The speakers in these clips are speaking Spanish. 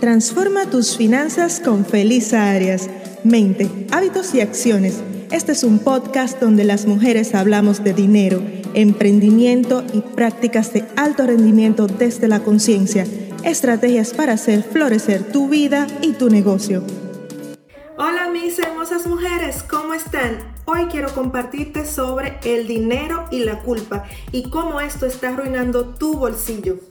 Transforma tus finanzas con Feliz Arias. Mente, hábitos y acciones. Este es un podcast donde las mujeres hablamos de dinero, emprendimiento y prácticas de alto rendimiento desde la conciencia. Estrategias para hacer florecer tu vida y tu negocio. Hola mis hermosas mujeres, ¿cómo están? Hoy quiero compartirte sobre el dinero y la culpa y cómo esto está arruinando tu bolsillo.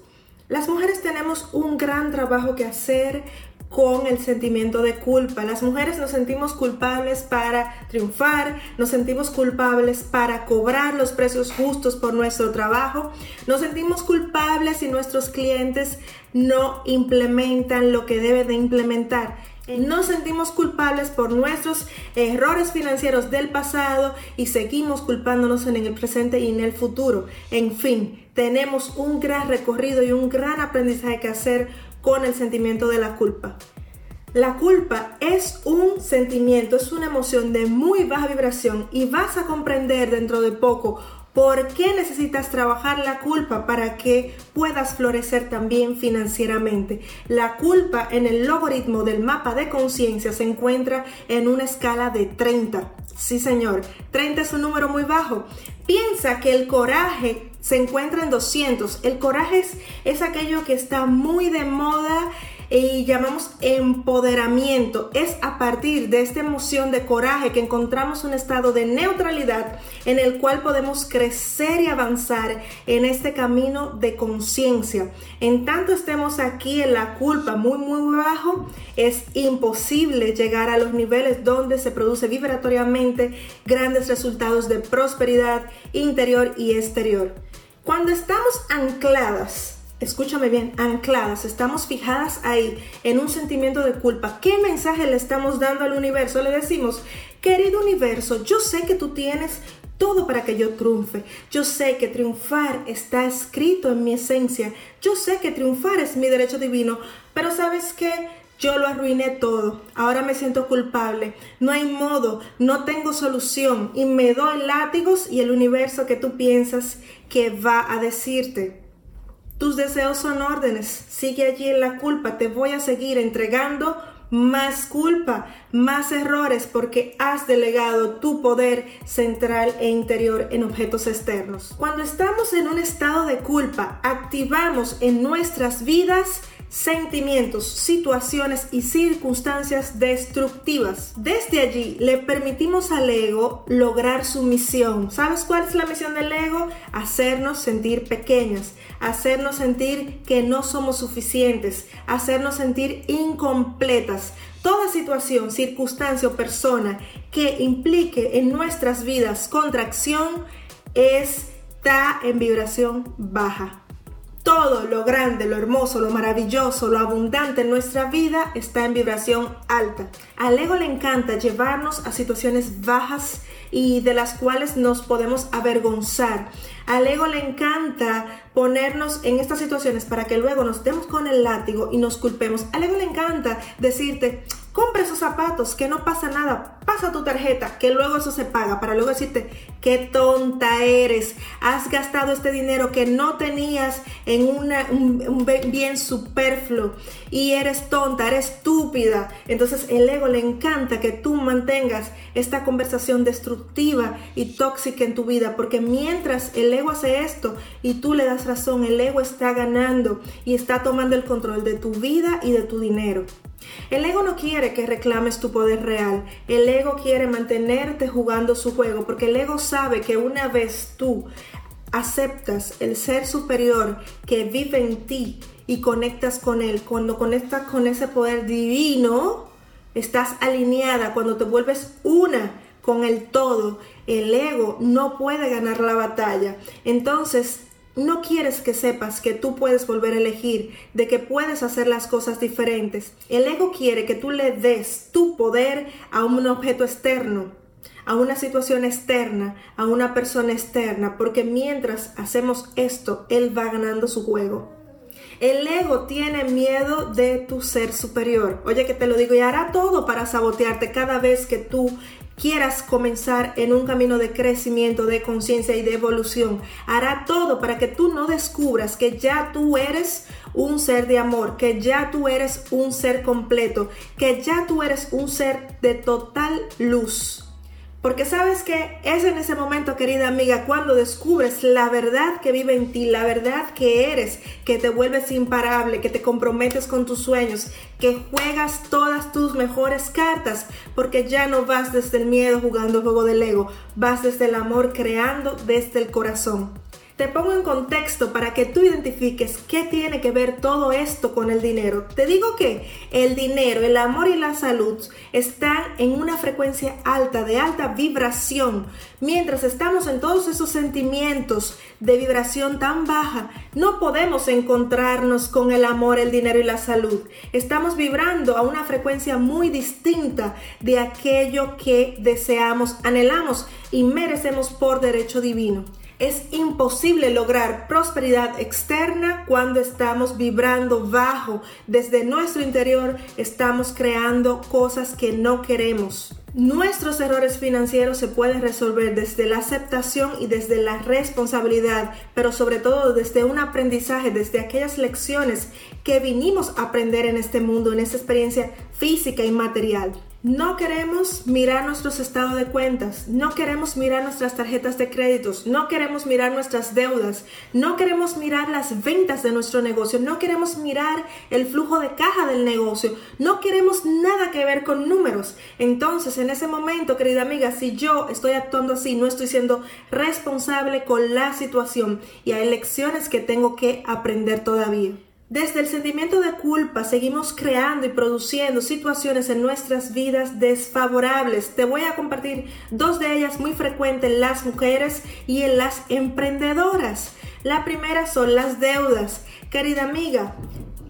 Las mujeres tenemos un gran trabajo que hacer con el sentimiento de culpa. Las mujeres nos sentimos culpables para triunfar, nos sentimos culpables para cobrar los precios justos por nuestro trabajo, nos sentimos culpables si nuestros clientes no implementan lo que deben de implementar nos sentimos culpables por nuestros errores financieros del pasado y seguimos culpándonos en el presente y en el futuro. En fin, tenemos un gran recorrido y un gran aprendizaje que hacer con el sentimiento de la culpa. La culpa es un sentimiento, es una emoción de muy baja vibración y vas a comprender dentro de poco ¿Por qué necesitas trabajar la culpa para que puedas florecer también financieramente? La culpa en el logaritmo del mapa de conciencia se encuentra en una escala de 30. Sí, señor, 30 es un número muy bajo. Piensa que el coraje se encuentra en 200. El coraje es, es aquello que está muy de moda y llamamos empoderamiento. Es a partir de esta emoción de coraje que encontramos un estado de neutralidad en el cual podemos crecer y avanzar en este camino de conciencia. En tanto estemos aquí en la culpa muy muy bajo, es imposible llegar a los niveles donde se produce vibratoriamente grandes resultados de prosperidad interior y exterior. Cuando estamos ancladas escúchame bien, ancladas, estamos fijadas ahí en un sentimiento de culpa. ¿Qué mensaje le estamos dando al universo? Le decimos, querido universo, yo sé que tú tienes todo para que yo triunfe. Yo sé que triunfar está escrito en mi esencia. Yo sé que triunfar es mi derecho divino. Pero sabes qué? Yo lo arruiné todo. Ahora me siento culpable. No hay modo, no tengo solución. Y me doy látigos y el universo que tú piensas que va a decirte. Tus deseos son órdenes. Sigue allí en la culpa. Te voy a seguir entregando más culpa, más errores porque has delegado tu poder central e interior en objetos externos. Cuando estamos en un estado de culpa, activamos en nuestras vidas sentimientos, situaciones y circunstancias destructivas. Desde allí le permitimos al ego lograr su misión. ¿Sabes cuál es la misión del ego? Hacernos sentir pequeñas, hacernos sentir que no somos suficientes, hacernos sentir incompletas. Toda situación, circunstancia o persona que implique en nuestras vidas contracción está en vibración baja. Todo lo grande, lo hermoso, lo maravilloso, lo abundante en nuestra vida está en vibración alta. Al ego le encanta llevarnos a situaciones bajas y de las cuales nos podemos avergonzar. Al ego le encanta ponernos en estas situaciones para que luego nos demos con el látigo y nos culpemos. Al ego le encanta decirte, compra esos zapatos, que no pasa nada, pasa tu tarjeta, que luego eso se paga, para luego decirte, qué tonta eres, has gastado este dinero que no tenías en un, bien superfluo y eres tonta, eres estúpida. Entonces el ego le encanta que tú mantengas esta conversación destructiva y tóxica en tu vida, porque mientras el ego hace esto y tú le das razón, el ego está ganando y está tomando el control de tu vida y de tu dinero. El ego no quiere que reclames tu poder real. El ego quiere mantenerte jugando su juego porque el ego sabe que una vez tú aceptas el ser superior que vive en ti y conectas con él, cuando conectas con ese poder divino, estás alineada, cuando te vuelves una con el todo, el ego no puede ganar la batalla. Entonces, no quieres que sepas que tú puedes volver a elegir, de que puedes hacer las cosas diferentes. El ego quiere que tú le des tu poder a un objeto externo, a una situación externa, a una persona externa, porque mientras hacemos esto, él va ganando su juego. El ego tiene miedo de tu ser superior. Oye, que te lo digo y hará todo para sabotearte cada vez que tú quieras comenzar en un camino de crecimiento, de conciencia y de evolución. Hará todo para que tú no descubras que ya tú eres un ser de amor, que ya tú eres un ser completo, que ya tú eres un ser de total luz. Porque sabes que es en ese momento, querida amiga, cuando descubres la verdad que vive en ti, la verdad que eres, que te vuelves imparable, que te comprometes con tus sueños, que juegas todas tus mejores cartas, porque ya no vas desde el miedo jugando el juego del ego, vas desde el amor creando desde el corazón. Te pongo en contexto para que tú identifiques qué tiene que ver todo esto con el dinero. Te digo que el dinero, el amor y la salud están en una frecuencia alta, de alta vibración. Mientras estamos en todos esos sentimientos de vibración tan baja, no podemos encontrarnos con el amor, el dinero y la salud. Estamos vibrando a una frecuencia muy distinta de aquello que deseamos, anhelamos y merecemos por derecho divino. Es imposible lograr prosperidad externa cuando estamos vibrando bajo. Desde nuestro interior estamos creando cosas que no queremos. Nuestros errores financieros se pueden resolver desde la aceptación y desde la responsabilidad, pero sobre todo desde un aprendizaje, desde aquellas lecciones que vinimos a aprender en este mundo, en esta experiencia física y material. No queremos mirar nuestros estados de cuentas, no queremos mirar nuestras tarjetas de créditos, no queremos mirar nuestras deudas, no queremos mirar las ventas de nuestro negocio, no queremos mirar el flujo de caja del negocio, no queremos nada que ver con números. Entonces, en ese momento, querida amiga, si yo estoy actuando así, no estoy siendo responsable con la situación y hay lecciones que tengo que aprender todavía. Desde el sentimiento de culpa seguimos creando y produciendo situaciones en nuestras vidas desfavorables. Te voy a compartir dos de ellas muy frecuentes en las mujeres y en las emprendedoras. La primera son las deudas. Querida amiga,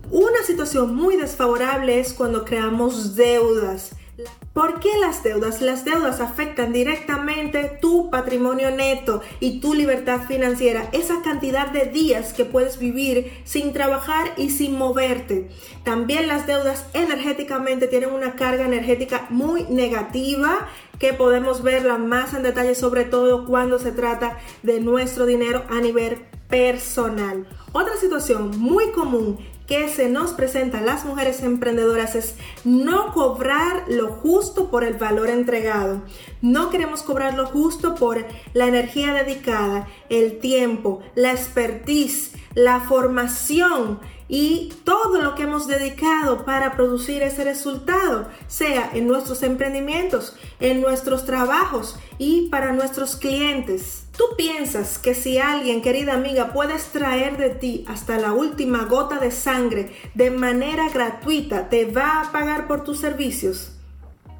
una situación muy desfavorable es cuando creamos deudas. ¿Por qué las deudas? Las deudas afectan directamente tu patrimonio neto y tu libertad financiera, esa cantidad de días que puedes vivir sin trabajar y sin moverte. También las deudas energéticamente tienen una carga energética muy negativa que podemos verla más en detalle, sobre todo cuando se trata de nuestro dinero a nivel personal. Otra situación muy común que se nos presenta a las mujeres emprendedoras es no cobrar lo justo por el valor entregado. No queremos cobrar lo justo por la energía dedicada, el tiempo, la expertise, la formación y todo lo que hemos dedicado para producir ese resultado, sea en nuestros emprendimientos, en nuestros trabajos y para nuestros clientes. ¿Tú piensas que si alguien, querida amiga, puede extraer de ti hasta la última gota de sangre de manera gratuita, te va a pagar por tus servicios?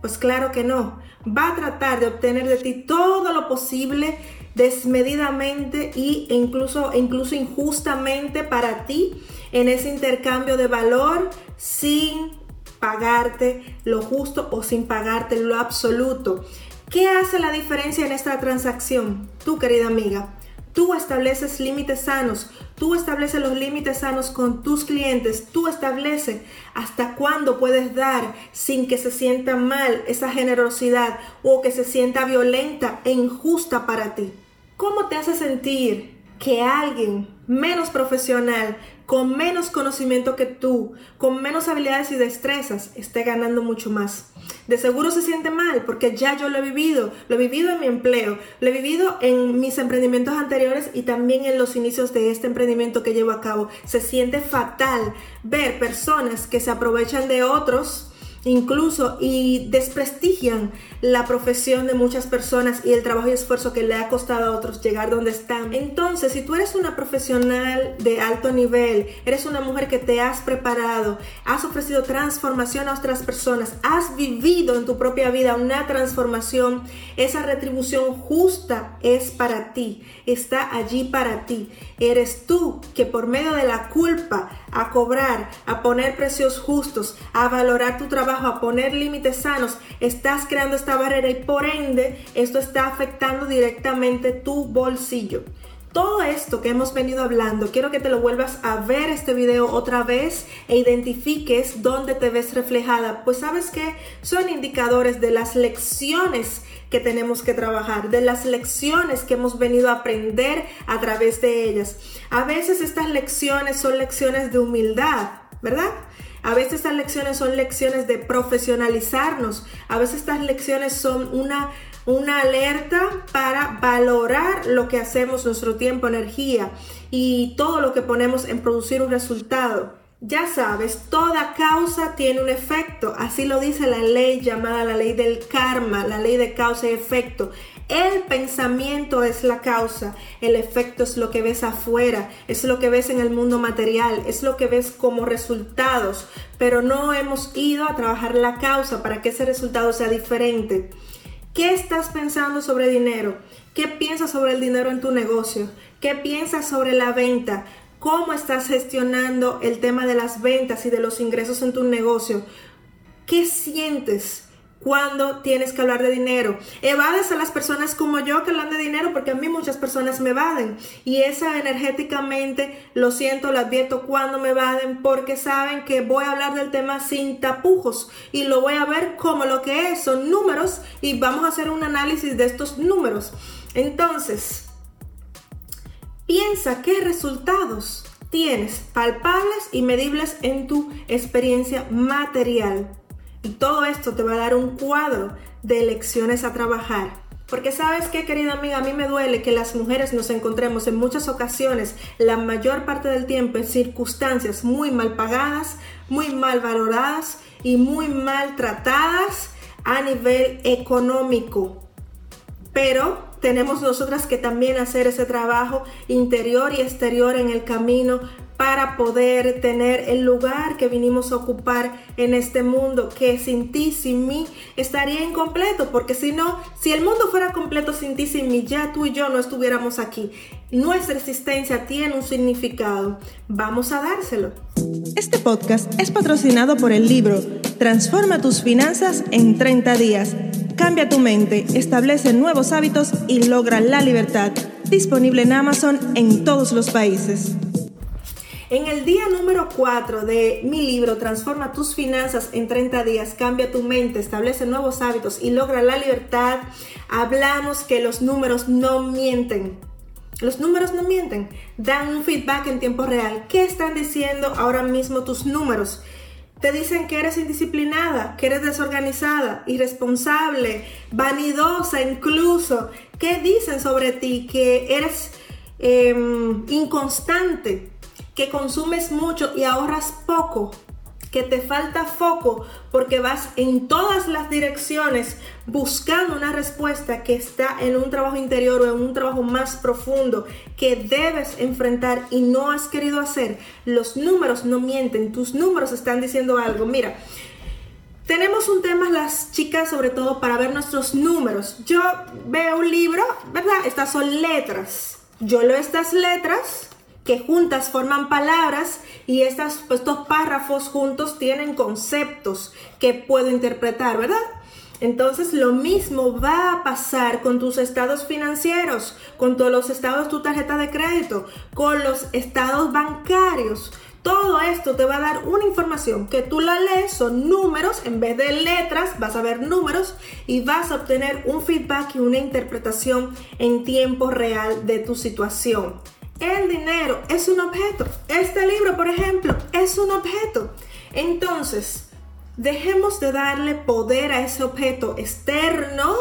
Pues claro que no. Va a tratar de obtener de ti todo lo posible desmedidamente e incluso, incluso injustamente para ti en ese intercambio de valor sin pagarte lo justo o sin pagarte lo absoluto. ¿Qué hace la diferencia en esta transacción? Tú, querida amiga, tú estableces límites sanos, tú estableces los límites sanos con tus clientes, tú estableces hasta cuándo puedes dar sin que se sienta mal esa generosidad o que se sienta violenta e injusta para ti. ¿Cómo te hace sentir que alguien menos profesional, con menos conocimiento que tú, con menos habilidades y destrezas, esté ganando mucho más. De seguro se siente mal porque ya yo lo he vivido, lo he vivido en mi empleo, lo he vivido en mis emprendimientos anteriores y también en los inicios de este emprendimiento que llevo a cabo. Se siente fatal ver personas que se aprovechan de otros incluso y desprestigian la profesión de muchas personas y el trabajo y esfuerzo que le ha costado a otros llegar donde están. Entonces, si tú eres una profesional de alto nivel, eres una mujer que te has preparado, has ofrecido transformación a otras personas, has vivido en tu propia vida una transformación, esa retribución justa es para ti, está allí para ti. Eres tú que por medio de la culpa a cobrar, a poner precios justos, a valorar tu trabajo, a poner límites sanos, estás creando esta barrera y por ende esto está afectando directamente tu bolsillo. Todo esto que hemos venido hablando, quiero que te lo vuelvas a ver este video otra vez e identifiques dónde te ves reflejada, pues sabes que son indicadores de las lecciones que tenemos que trabajar, de las lecciones que hemos venido a aprender a través de ellas. A veces estas lecciones son lecciones de humildad, ¿verdad? A veces estas lecciones son lecciones de profesionalizarnos. A veces estas lecciones son una una alerta para valorar lo que hacemos, nuestro tiempo, energía y todo lo que ponemos en producir un resultado. Ya sabes, toda causa tiene un efecto, así lo dice la ley llamada la ley del karma, la ley de causa y efecto. El pensamiento es la causa, el efecto es lo que ves afuera, es lo que ves en el mundo material, es lo que ves como resultados, pero no hemos ido a trabajar la causa para que ese resultado sea diferente. ¿Qué estás pensando sobre dinero? ¿Qué piensas sobre el dinero en tu negocio? ¿Qué piensas sobre la venta? ¿Cómo estás gestionando el tema de las ventas y de los ingresos en tu negocio? ¿Qué sientes? Cuando tienes que hablar de dinero. Evades a las personas como yo que hablan de dinero porque a mí muchas personas me evaden. Y esa energéticamente lo siento, lo advierto cuando me evaden porque saben que voy a hablar del tema sin tapujos y lo voy a ver como lo que es. Son números y vamos a hacer un análisis de estos números. Entonces, piensa qué resultados tienes palpables y medibles en tu experiencia material. Y todo esto te va a dar un cuadro de lecciones a trabajar. Porque sabes qué, querida amiga, a mí me duele que las mujeres nos encontremos en muchas ocasiones, la mayor parte del tiempo, en circunstancias muy mal pagadas, muy mal valoradas y muy maltratadas a nivel económico. Pero tenemos nosotras que también hacer ese trabajo interior y exterior en el camino para poder tener el lugar que vinimos a ocupar en este mundo, que sin ti, sin mí, estaría incompleto, porque si no, si el mundo fuera completo sin ti, sin mí, ya tú y yo no estuviéramos aquí. Nuestra existencia tiene un significado. Vamos a dárselo. Este podcast es patrocinado por el libro Transforma tus finanzas en 30 días. Cambia tu mente, establece nuevos hábitos y logra la libertad. Disponible en Amazon en todos los países. En el día número 4 de mi libro, Transforma tus finanzas en 30 días, cambia tu mente, establece nuevos hábitos y logra la libertad, hablamos que los números no mienten. Los números no mienten, dan un feedback en tiempo real. ¿Qué están diciendo ahora mismo tus números? Te dicen que eres indisciplinada, que eres desorganizada, irresponsable, vanidosa incluso. ¿Qué dicen sobre ti? Que eres em, inconstante que consumes mucho y ahorras poco, que te falta foco porque vas en todas las direcciones buscando una respuesta que está en un trabajo interior o en un trabajo más profundo que debes enfrentar y no has querido hacer. Los números no mienten, tus números están diciendo algo. Mira, tenemos un tema las chicas sobre todo para ver nuestros números. Yo veo un libro, ¿verdad? Estas son letras. Yo leo estas letras que juntas forman palabras y estas, estos párrafos juntos tienen conceptos que puedo interpretar, ¿verdad? Entonces lo mismo va a pasar con tus estados financieros, con todos los estados de tu tarjeta de crédito, con los estados bancarios. Todo esto te va a dar una información que tú la lees, son números, en vez de letras vas a ver números y vas a obtener un feedback y una interpretación en tiempo real de tu situación. El dinero es un objeto. Este libro, por ejemplo, es un objeto. Entonces, dejemos de darle poder a ese objeto externo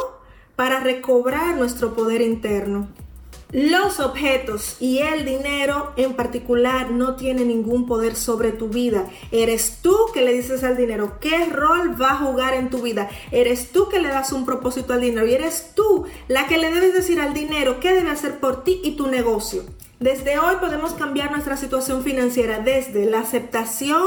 para recobrar nuestro poder interno. Los objetos y el dinero en particular no tienen ningún poder sobre tu vida. Eres tú que le dices al dinero qué rol va a jugar en tu vida. Eres tú que le das un propósito al dinero y eres tú la que le debes decir al dinero qué debe hacer por ti y tu negocio. Desde hoy podemos cambiar nuestra situación financiera desde la aceptación,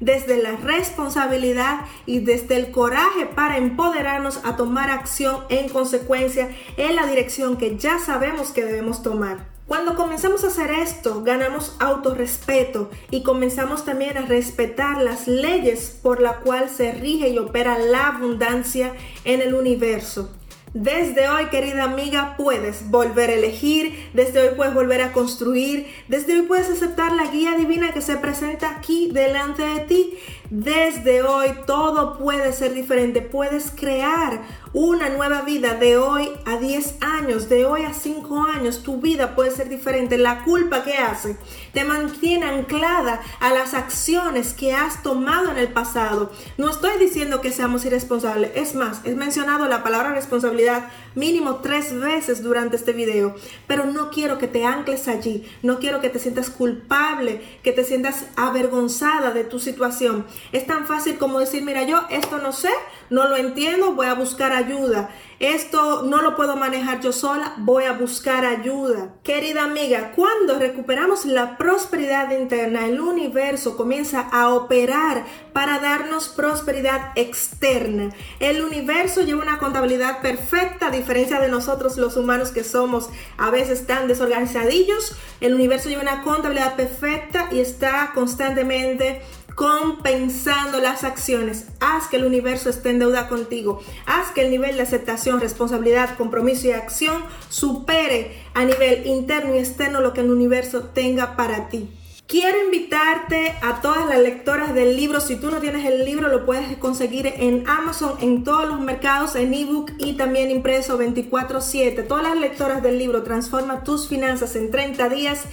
desde la responsabilidad y desde el coraje para empoderarnos a tomar acción en consecuencia en la dirección que ya sabemos que debemos tomar. Cuando comenzamos a hacer esto, ganamos autorrespeto y comenzamos también a respetar las leyes por la cual se rige y opera la abundancia en el universo. Desde hoy, querida amiga, puedes volver a elegir, desde hoy puedes volver a construir, desde hoy puedes aceptar la guía divina que se presenta aquí delante de ti. Desde hoy todo puede ser diferente, puedes crear una nueva vida de hoy a 10 años, de hoy a 5 años, tu vida puede ser diferente. La culpa que hace te mantiene anclada a las acciones que has tomado en el pasado. No estoy diciendo que seamos irresponsables, es más, he mencionado la palabra responsabilidad mínimo tres veces durante este video, pero no quiero que te ancles allí, no quiero que te sientas culpable, que te sientas avergonzada de tu situación. Es tan fácil como decir, mira, yo esto no sé, no lo entiendo, voy a buscar ayuda. Esto no lo puedo manejar yo sola, voy a buscar ayuda. Querida amiga, cuando recuperamos la prosperidad interna, el universo comienza a operar para darnos prosperidad externa. El universo lleva una contabilidad perfecta, a diferencia de nosotros los humanos que somos a veces tan desorganizadillos. El universo lleva una contabilidad perfecta y está constantemente compensando las acciones. Haz que el universo esté en deuda contigo. Haz que el nivel de aceptación, responsabilidad, compromiso y acción supere a nivel interno y externo lo que el universo tenga para ti. Quiero invitarte a todas las lectoras del libro. Si tú no tienes el libro, lo puedes conseguir en Amazon, en todos los mercados, en ebook y también impreso 24/7. Todas las lectoras del libro Transforma tus finanzas en 30 días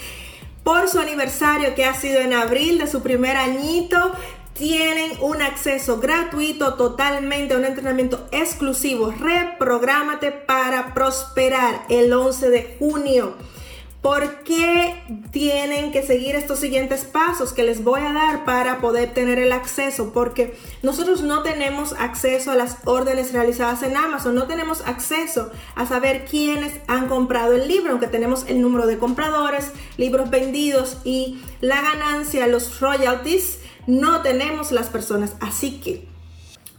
por su aniversario que ha sido en abril de su primer añito. Tienen un acceso gratuito totalmente a un entrenamiento exclusivo. Reprográmate para prosperar el 11 de junio. ¿Por qué tienen que seguir estos siguientes pasos que les voy a dar para poder tener el acceso? Porque nosotros no tenemos acceso a las órdenes realizadas en Amazon, no tenemos acceso a saber quiénes han comprado el libro, aunque tenemos el número de compradores, libros vendidos y la ganancia, los royalties, no tenemos las personas. Así que,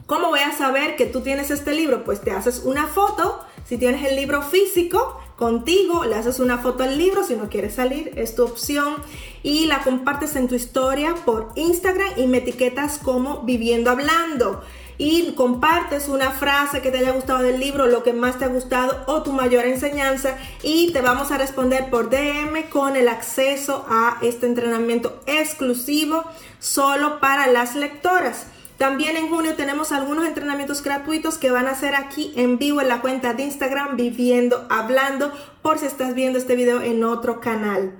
¿cómo voy a saber que tú tienes este libro? Pues te haces una foto, si tienes el libro físico, contigo, le haces una foto al libro, si no quieres salir, es tu opción, y la compartes en tu historia por Instagram y me etiquetas como viviendo hablando. Y compartes una frase que te haya gustado del libro, lo que más te ha gustado o tu mayor enseñanza y te vamos a responder por DM con el acceso a este entrenamiento exclusivo solo para las lectoras. También en junio tenemos algunos entrenamientos gratuitos que van a ser aquí en vivo en la cuenta de Instagram Viviendo Hablando por si estás viendo este video en otro canal.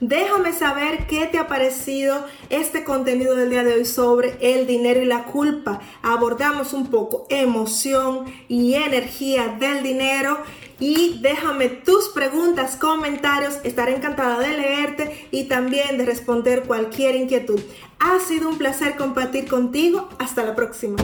Déjame saber qué te ha parecido este contenido del día de hoy sobre el dinero y la culpa. Abordamos un poco emoción y energía del dinero y déjame tus preguntas, comentarios. Estaré encantada de leerte y también de responder cualquier inquietud. Ha sido un placer compartir contigo. Hasta la próxima.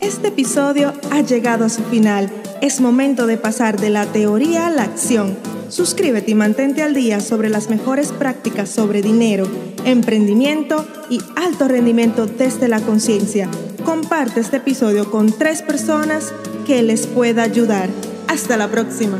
Este episodio ha llegado a su final. Es momento de pasar de la teoría a la acción. Suscríbete y mantente al día sobre las mejores prácticas sobre dinero, emprendimiento y alto rendimiento desde la conciencia. Comparte este episodio con tres personas que les pueda ayudar. Hasta la próxima.